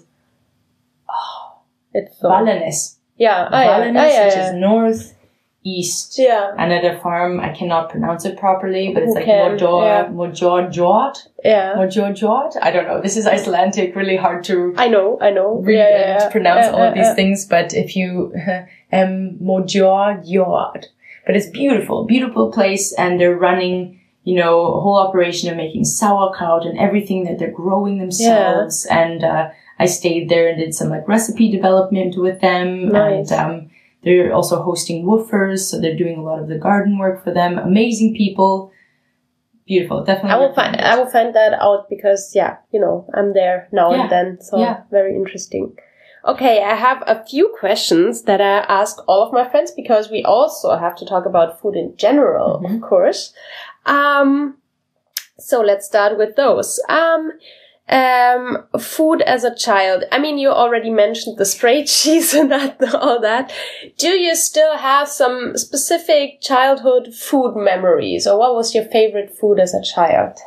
oh, It's so, yeah, ah, yeah, ah, yeah, which yeah. is north east. yeah, And at a farm, I cannot pronounce it properly, but it's Who like? Mojor, Yeah. Mojor Jord, yeah. Mojor Jord. I don't know. This is Icelandic, really hard to I know, I know. read yeah, and pronounce all these things, but if you um Mojor Jord. But it's beautiful, beautiful place, and they're running, you know, a whole operation of making sauerkraut and everything that they're growing themselves. And uh, I stayed there and did some like recipe development with them, Nice. and um, they're also hosting WWOOFers, so they're doing a lot of the garden work for them. Amazing people, beautiful, definitely. I will find. I will find that out because yeah, you know, I'm there now Yeah, and then, so yeah. very interesting. Okay, I have a few questions that I ask all of my friends because we also have to talk about food in general, Mhm. of course. Um, so let's start with those. Um, um, food as a child. I mean, you already mentioned the straight cheese and that, all that. Do you still have some specific childhood food memories, or what was your favorite food as a child?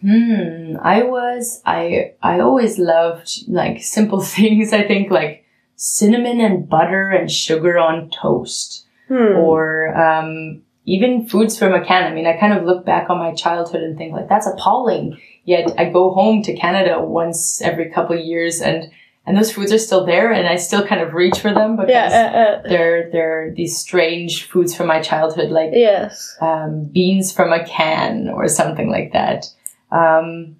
Hmm. I was I I always loved like simple things. I think like cinnamon and butter and sugar on toast, Hmm. or um, even foods from a can. I mean, I kind of look back on my childhood and think like that's appalling. Yet I go home to Canada once every couple of years, and and those foods are still there, and I still kind of reach for them because yeah, uh, uh, they're they're these strange foods from my childhood, like yes. um, beans from a can or something like that. Um,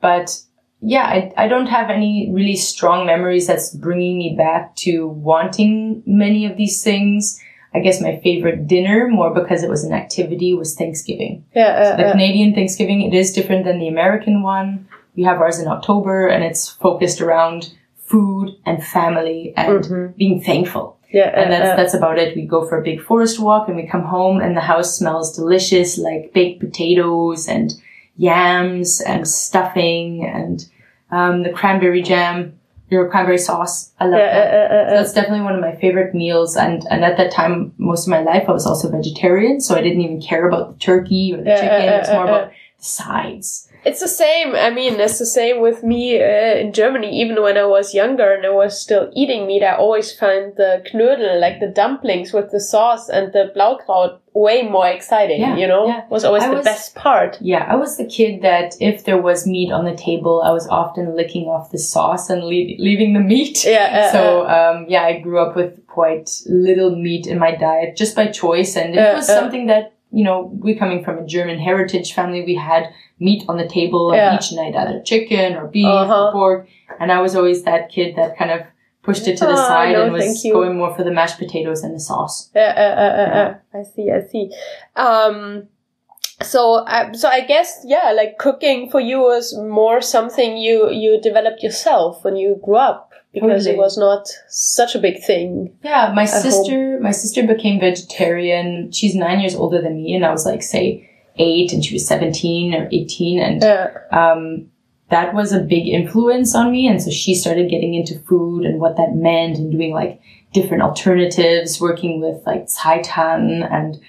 but yeah, I, I don't have any really strong memories that's bringing me back to wanting many of these things. I guess my favorite dinner, more because it was an activity, was Thanksgiving. Yeah, The uh, uh, Canadian Thanksgiving, it is different than the American one. We have ours in October and it's focused around food and family and Mhm. being thankful yeah, and uh, that's uh, that's about it. We go for a big forest walk and we come home and the house smells delicious, like baked potatoes and yams and stuffing and um, the cranberry jam, your cranberry sauce. I love yeah, that. uh, uh, So that's definitely one of my favorite meals. And and at that time, most of my life, I was also vegetarian, so I didn't even care about the turkey or the Yeah, chicken. it's more about sides. It's the same. I mean, it's the same with me uh, in Germany. Even when I was younger and I was still eating meat, I always find the Knödel, like the dumplings with the sauce and the Blaukraut, way more exciting. Yeah, you know, yeah. was always I the was- best part. Yeah, I was the kid that if there was meat on the table, I was often licking off the sauce and le- leaving the meat. Yeah. Uh, so uh, um, yeah, I grew up with quite little meat in my diet just by choice, and it Uh, was uh. something that you know we coming from a German heritage family, we had meat on the table Yeah. each night, either chicken or beef Uh-huh. or pork, and I was always that kid that kind of pushed it to the Oh, side no, and was going more for the mashed potatoes and the sauce. Uh, uh, uh, uh, Yeah. uh, I see, I see. Um, so, uh, so I guess, yeah, like cooking for you was more something you, you developed yourself when you grew up because it was not such a big thing. Yeah, my home. sister, my sister became vegetarian. She's nine years older than me, and I was like, say, eight, and she was seventeen or eighteen, and Uh, um, that was a big influence on me. And so she started getting into food and what that meant, and doing like different alternatives, working with like seitan and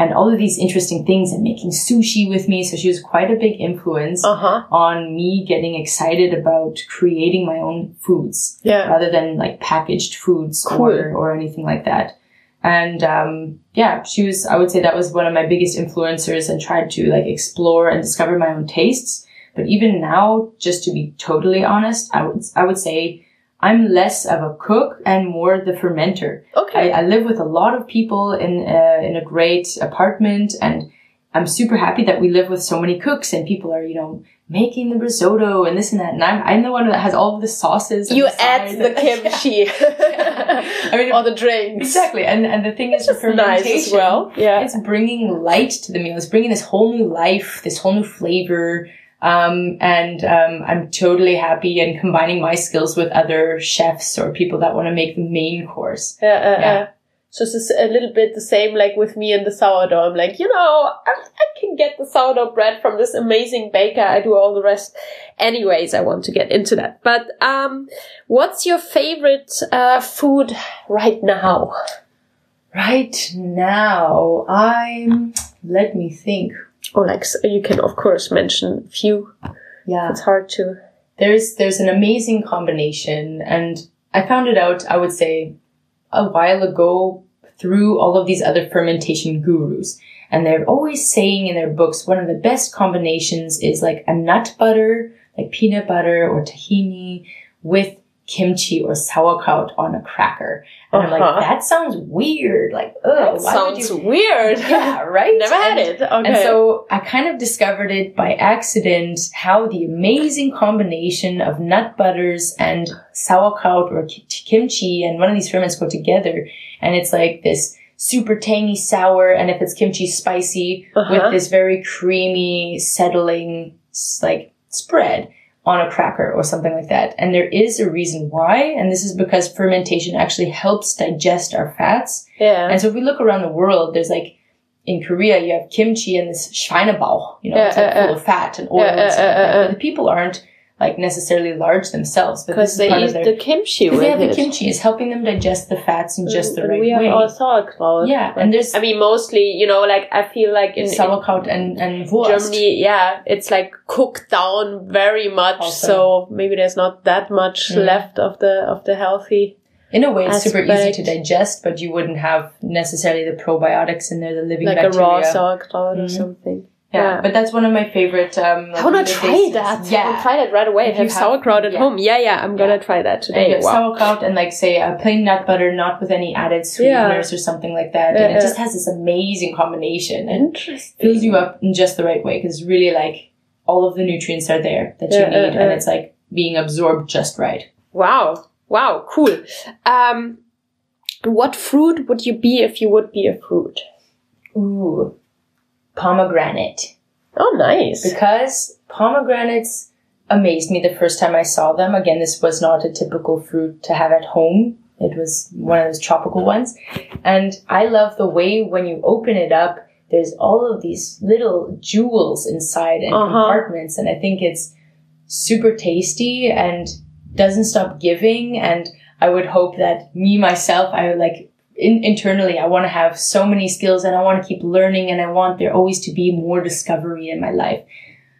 and all of these interesting things, and making sushi with me. So she was quite a big influence uh huh. on me getting excited about creating my own foods Yeah. rather than like packaged foods Cool. or or anything like that. And um, yeah, she was, I would say that was one of my biggest influencers and tried to like explore and discover my own tastes. But even now, just to be totally honest, I would, I would say I'm less of a cook and more the fermenter. Okay. I, I live with a lot of people in, uh, in a great apartment and I'm super happy that we live with so many cooks and people are, you know, making the risotto and this and that. And I'm, I'm the one that has all the sauces. You the add the kimchi. I mean, all the drinks. Exactly. And, and the thing is, the fermentation nice as well. Yeah. It's bringing light to the meal. It's bringing this whole new life, this whole new flavor. Um, and, um, I'm totally happy and combining my skills with other chefs or people that want to make the main course. Uh, uh, yeah. Uh. So it's a little bit the same like with me and the sourdough. I'm like, you know, I, I, can get the sourdough bread from this amazing baker. I do all the rest. Anyways, I want to get into that. But um, what's your favorite uh, food right now? Right now, I'm. Let me think. Or like you can of course mention a few. Yeah, it's hard to. There's there's an amazing combination, and I found it out. I would say a while ago through all of these other fermentation gurus. And they're always saying in their books, one of the best combinations is like a nut butter, like peanut butter or tahini with kimchi or sauerkraut on a cracker. And uh-huh. I'm like, uh-huh. that sounds weird. Like, oh, that sounds you... weird. Yeah, right? Never had and, it. Okay. And so I kind of discovered it by accident how the amazing combination of nut butters and sauerkraut or kimchi and one of these ferments go together. And it's like this super tangy sour. And if it's kimchi spicy uh-huh. with this very creamy, settling, like spread on a cracker or something like that. And there is a reason why, and this is because fermentation actually helps digest our fats. Yeah. And so if we look around the world, there's like in Korea, you have kimchi and this Schweinebauch, you know, yeah, it's like uh, full uh, of fat and oil and stuff like that. But the people aren't like necessarily large themselves, because they eat their, the kimchi. With yeah, the kimchi is helping them digest the fats in just the right we way. We have sauerkraut. Yeah, and there's. I mean, mostly, you know, like I feel like in sauerkraut and and Wurst. Germany, yeah, it's like cooked down very much, also. so maybe there's not that much mm. left of the of the healthy. In a way, it's aspect. super easy to digest, but you wouldn't have necessarily the probiotics in there, the living like bacteria. Like a raw sauerkraut mm. or something. Yeah, yeah, but that's one of my favorite. Um, like I want to try that. Yeah, I'll try that right away. If you have sauerkraut at yeah. home. Yeah, yeah, I'm gonna try that today. And wow. sauerkraut and like say a plain nut butter, not with any added sweeteners or something like that, and it just has this amazing combination and fills you up in just the right way because really like all of the nutrients are there that you need, and it's like being absorbed just right. Wow, wow, cool. Um, what fruit would you be if you would be a fruit? Ooh pomegranate. Oh, nice. Because pomegranates amazed me the first time I saw them. Again, this was not a typical fruit to have at home. It was one of those tropical ones. And I love the way when you open it up, there's all of these little jewels inside and uh-huh. compartments. And I think it's super tasty and doesn't stop giving. And I would hope that me, myself, I would like in, internally, I want to have so many skills and I want to keep learning and I want there always to be more discovery in my life.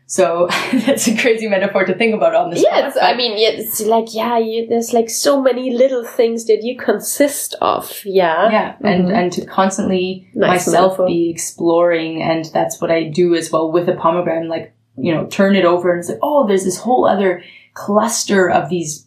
So that's a crazy metaphor to think about on this. Yeah, I mean, it's like yeah, you, there's like so many little things that you consist of. Yeah, yeah, mm-hmm. and and to constantly nice myself metaphor. be exploring, and that's what I do as well with a pomegranate. Like you know, turn it over and say, oh, there's this whole other cluster of these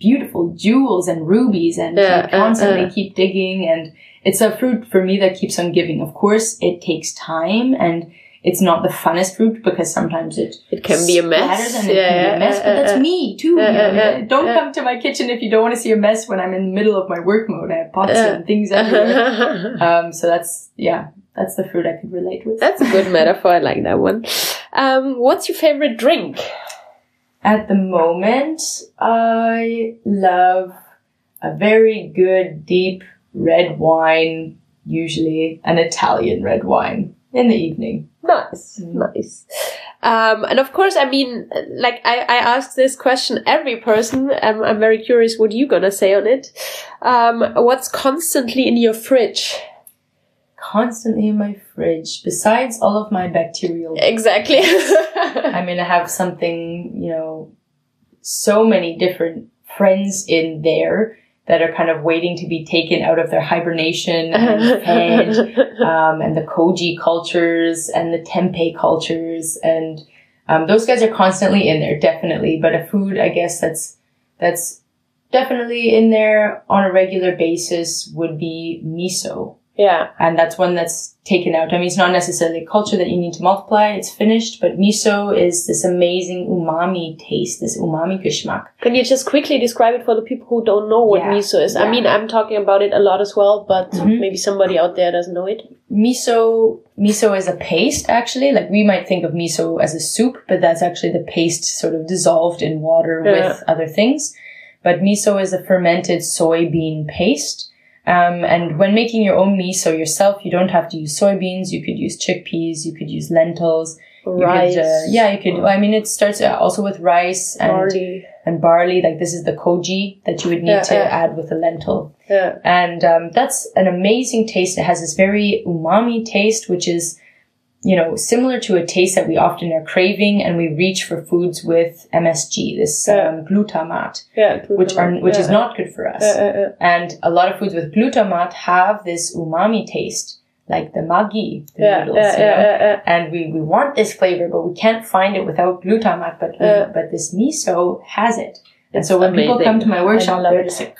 beautiful jewels and rubies and uh, constantly uh, keep digging and it's a fruit for me that keeps on giving. Of course, it takes time and it's not the funnest fruit because sometimes it it can be a mess and it yeah, can be a mess, but that's me too. You know? don't come to my kitchen if you don't want to see a mess when I'm in the middle of my work mode. I have pots and things everywhere. um, so that's yeah, that's the fruit I could relate with. That's a good metaphor. I like that one. Um, what's your favorite drink? At the moment, I love a very good deep red wine, usually an Italian red wine in the evening. Nice, mm. nice. Um, and of course, I mean, like I, I ask this question every person. I'm, I'm very curious what you're gonna say on it. Um, what's constantly in your fridge? Constantly in my fridge besides all of my bacterial exactly i mean i have something you know so many different friends in there that are kind of waiting to be taken out of their hibernation and fed, um, and the koji cultures and the tempeh cultures, and um, those guys are constantly in there, definitely. But a food, I guess that's that's definitely in there on a regular basis would be miso. Yeah. And that's one that's taken out. I mean, it's not necessarily a culture that you need to multiply. It's finished, but miso is this amazing umami taste, this umami geschmack. Can you just quickly describe it for the people who don't know what Yeah. miso is? Yeah. I mean, I'm talking about it a lot as well, but Mhm. maybe somebody out there doesn't know it. Miso, miso is a paste actually. Like we might think of miso as a soup, but that's actually the paste sort of dissolved in water Yeah. with other things. But miso is a fermented soybean paste. Um, and when making your own miso yourself, you don't have to use soybeans. You could use chickpeas. You could use lentils. You Rice. Could, uh, yeah, you could. Well, I mean, it starts uh, also with rice and barley. and barley. Like this is the koji that you would need Yeah, to yeah. add with the lentil. Yeah. And um, that's an amazing taste. It has this very umami taste, which is, you know, similar to a taste that we often are craving, and we reach for foods with MSG, this Yeah. um, glutamate, Yeah. which are which is not good for us. Yeah, yeah, yeah. And a lot of foods with glutamate have this umami taste, like the Maggi, the Yeah, noodles, yeah, you know. yeah, yeah, yeah. And we, we want this flavor, but we can't find it without glutamate. But we, Yeah. but this miso has it. And It's so when people come to my workshop, they're just like,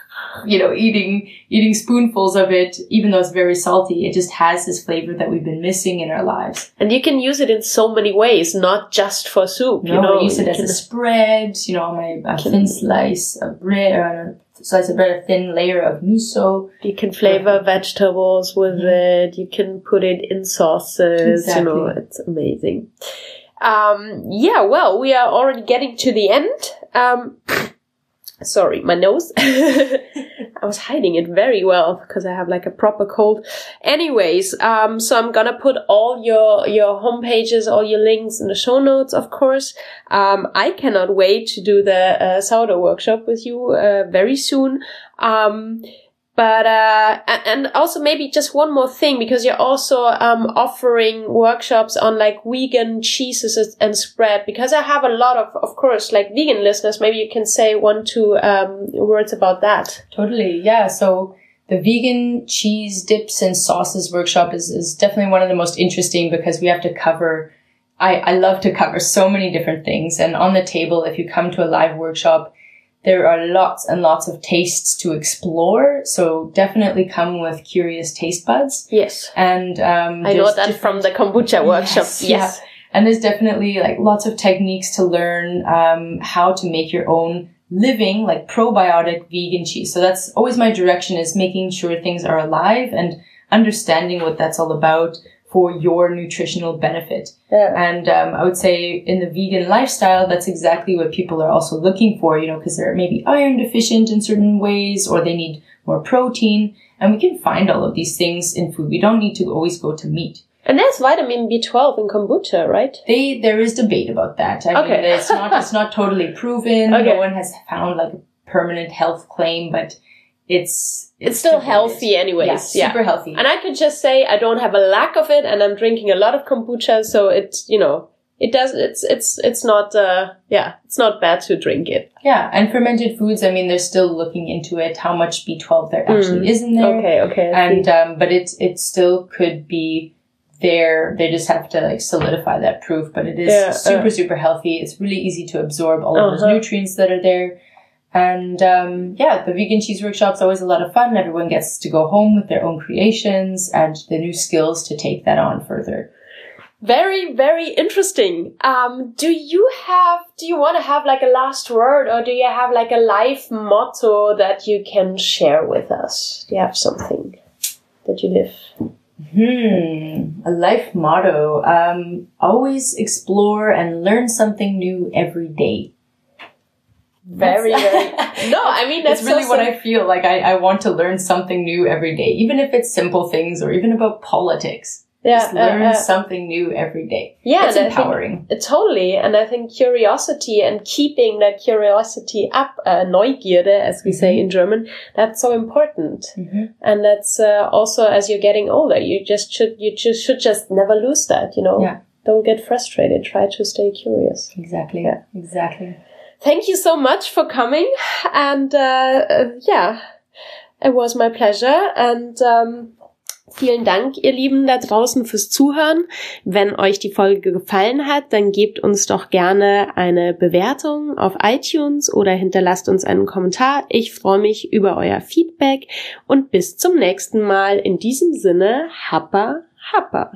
you know, eating eating spoonfuls of it, even though it's very salty. It just has this flavor that we've been missing in our lives. And you can use it in so many ways, not just for soup. You you know, use it as a spread. You know, on my a thin slice of bread, or a slice of bread, a thin layer of miso. You can flavor vegetables with it. You can put it in sauces. You know, Exactly. it's amazing. Um, yeah, well, we are already getting to the end. Um, sorry, my nose. I was hiding it very well because I have like a proper cold. Anyways, um, so I'm gonna put all your your home pages, all your links in the show notes, of course. Um, I cannot wait to do the uh, sourdough workshop with you uh, very soon. Um, but uh, and also maybe just one more thing because you're also um, offering workshops on like vegan cheeses and spread because I have a lot of of course like vegan listeners. Maybe you can say one two um, words about that. Totally, yeah. So the vegan cheese dips and sauces workshop is, is definitely one of the most interesting because we have to cover. I, I love to cover so many different things. And on the table, if you come to a live workshop, there are lots and lots of tastes to explore. So definitely come with curious taste buds. Yes, And um, I know that from the kombucha workshop. Yes, Yes. and there's definitely like lots of techniques to learn um, how to make your own living like probiotic vegan cheese. So that's always my direction is making sure things are alive and understanding what that's all about for your nutritional benefit. Yeah. And um, I would say in the vegan lifestyle, that's exactly what people are also looking for, you know, because they're maybe iron deficient in certain ways or they need more protein. And we can find all of these things in food. We don't need to always go to meat And there's vitamin B12 in kombucha, right? they there is debate about that. I Okay. mean, it's not it's not totally proven. Okay. No one has found like a permanent health claim, but it's It's still healthy anyways. Yeah, Yeah. super healthy. And I could just say I don't have a lack of it and I'm drinking a lot of kombucha, so it's, you know, it does, it's, it's, it's not, uh, yeah, it's not bad to drink it. yeah, and fermented foods. I mean, they're still looking into it. How much B twelve there actually is in there, Mm. Okay, okay. And um, but it it still could be there. They just have to like solidify that proof. But it is Yeah, super uh. super healthy. It's really easy to absorb all of those Uh-huh. nutrients that are there. And um, yeah, the vegan cheese workshop's always a lot of fun. Everyone gets to go home with their own creations and the new skills to take that on further. Very, very interesting. Um, do you have, do you want to have like a last word or do you have like a life motto that you can share with us? Do you have something that you live? Hmm, a life motto. Um, always explore and learn something new every day. Very, very. No, I mean, that's really so what I feel like. I, I want to learn something new every day, even if it's simple things or even about politics. yeah, Just learn uh, uh, something new every day. yeah, it's think- empowering. Uh, Totally, and I think curiosity and keeping that curiosity up, uh, Neugierde, as we say in German, that's so important. Mhm. And that's uh, also as you're getting older, you just should you just should just never lose that. You know, Yeah. don't get frustrated. Try to stay curious. Exactly. Yeah. Exactly. Thank you so much for coming, and uh, uh, yeah. It was my pleasure and um, Vielen Dank, ihr Lieben da draußen fürs Zuhören. Wenn euch die Folge gefallen hat, dann gebt uns doch gerne eine Bewertung auf iTunes oder hinterlasst uns einen Kommentar. Ich freue mich über euer Feedback und bis zum nächsten Mal. In diesem Sinne, Happa, Happa.